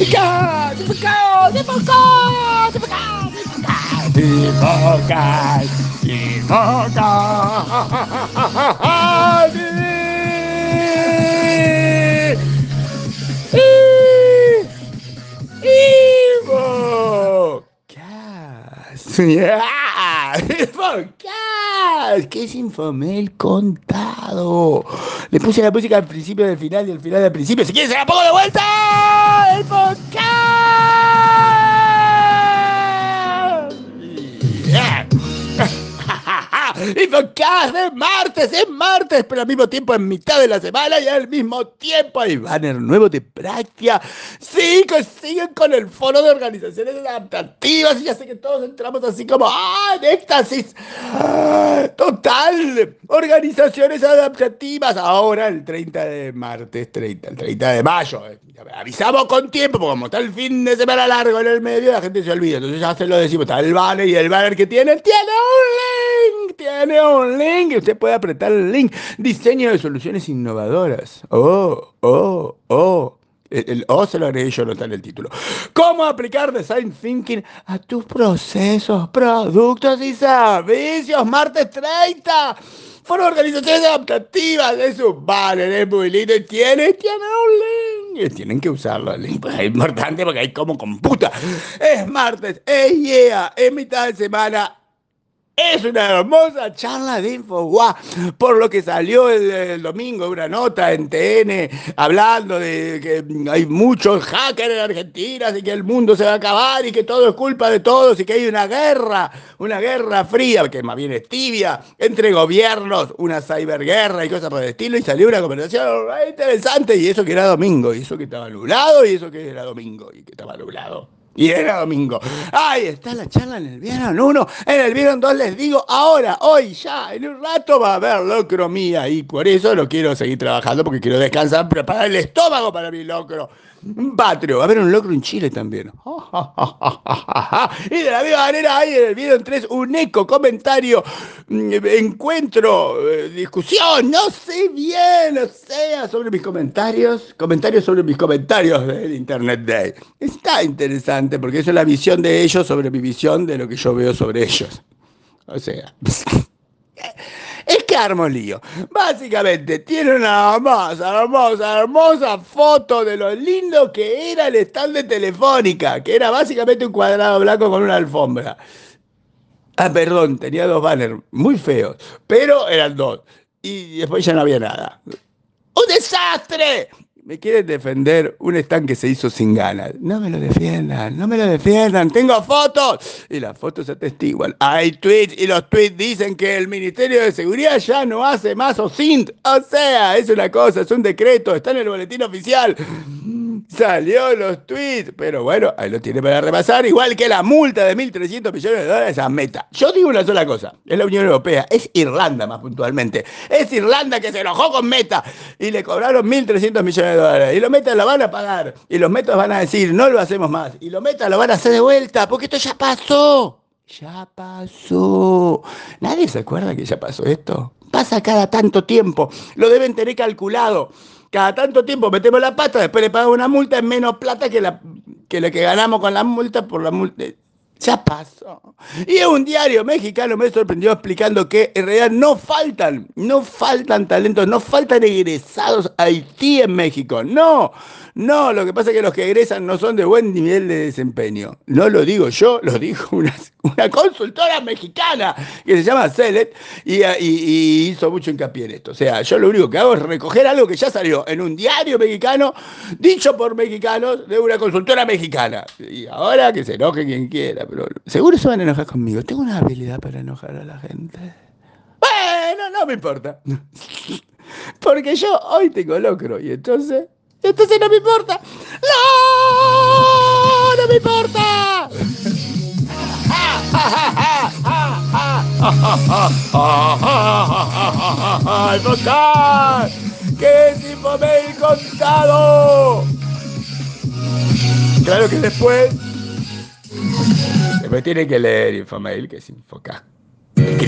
Infocas, infocas, infocas, infocas, ¿Qué es Infomail contado? Le puse la música al principio del final y al final del principio. Si quieres, se la pongo de vuelta. Albuquerque! ¡El Infocast es martes, es martes, pero al mismo tiempo en mitad de la semana y al mismo tiempo hay banner nuevo de práctica. Sí, siguen con el foro de organizaciones adaptativas y ya sé que todos entramos así como ¡ah! en éxtasis. total. Organizaciones adaptativas. Ahora el 30 de martes, 30, el 30 de mayo. Eh, avisamos con tiempo, porque como está el fin de semana largo en el medio, la gente se olvida. Entonces ya se lo decimos. Está el banner y el banner que tiene, tiene un link tiene un link usted puede apretar el link. Diseño de soluciones innovadoras. Oh, oh, oh. El, O se lo agregué yo, no está en el título. ¿Cómo aplicar Design Thinking a tus procesos, productos y servicios? Martes 30. Fueron organizaciones adaptativas. Es un banner, es muy lindo y tiene, tiene un link. Tienen que usarlo. El link es importante porque hay como computa. Es martes, es yeah, es mitad de semana es una hermosa charla de InfoWa, por lo que salió el, domingo una nota en TN hablando de que hay muchos hackers en Argentina y que el mundo se va a acabar y que todo es culpa de todos y que hay una guerra, una guerra fría, que más bien es tibia, entre gobiernos, una cyberguerra y cosas por el estilo. Y salió una conversación interesante y eso que era domingo, y eso que estaba nublado y eso que era domingo y que estaba nublado. Y era domingo. Ahí está la charla en el Vieron 1. En el Vieron 2 les digo ahora, hoy, ya, en un rato va a haber locro mía. Y por eso lo quiero seguir trabajando porque quiero descansar, preparar el estómago para mi locro. Un patrio, va a haber un locro en Chile también. y de la misma manera hay en el video en 3 un eco, comentario, mm, encuentro, eh, discusión, no sé bien, o sea, sobre mis comentarios, comentarios sobre mis comentarios del Internet Day. Está interesante porque eso es la visión de ellos sobre mi visión de lo que yo veo sobre ellos. O sea... Que armo lío. Básicamente, tiene una hermosa, hermosa, hermosa foto de lo lindo que era el stand de Telefónica, que era básicamente un cuadrado blanco con una alfombra. Ah, perdón, tenía dos banners muy feos, pero eran dos. Y después ya no había nada. ¡Un desastre! Me quieren defender un stand que se hizo sin ganas. No me lo defiendan, no me lo defiendan. Tengo fotos. Y las fotos atestiguan. Hay tweets y los tweets dicen que el Ministerio de Seguridad ya no hace más OSINT. O sea, es una cosa, es un decreto, está en el boletín oficial. Salió los tweets, pero bueno, ahí lo tiene para repasar, igual que la multa de 1.300 millones de dólares a Meta. Yo digo una sola cosa, es la Unión Europea, es Irlanda más puntualmente. Es Irlanda que se enojó con Meta y le cobraron 1.300 millones de dólares. Y los Meta lo van a pagar. Y los Metas van a decir, no lo hacemos más. Y los Meta lo van a hacer de vuelta, porque esto ya pasó. Ya pasó. ¿Nadie se acuerda que ya pasó esto? Pasa cada tanto tiempo. Lo deben tener calculado. Cada tanto tiempo metemos la pata, después le pagamos una multa, es menos plata que la que, que ganamos con la multa por la multa. Ya pasó. Y un diario mexicano me sorprendió explicando que en realidad no faltan, no faltan talentos, no faltan egresados a Haití en México. No, no, lo que pasa es que los que egresan no son de buen nivel de desempeño. No lo digo yo, lo dijo una, consultora mexicana que se llama Celet y, hizo mucho hincapié en esto. O sea, yo lo único que hago es recoger algo que ya salió en un diario mexicano, dicho por mexicanos, de una consultora mexicana. Y ahora que se enoje quien quiera, seguro se van a enojar conmigo. Tengo una habilidad para enojar a la gente. Bueno, no me importa. Porque yo hoy tengo locro y entonces entonces no me importa. ¡No! ¡No me importa! ¡Ay! ¡Qué es Infomail contado! Claro que después... Después tiene que leer Infomail, que es Infoca.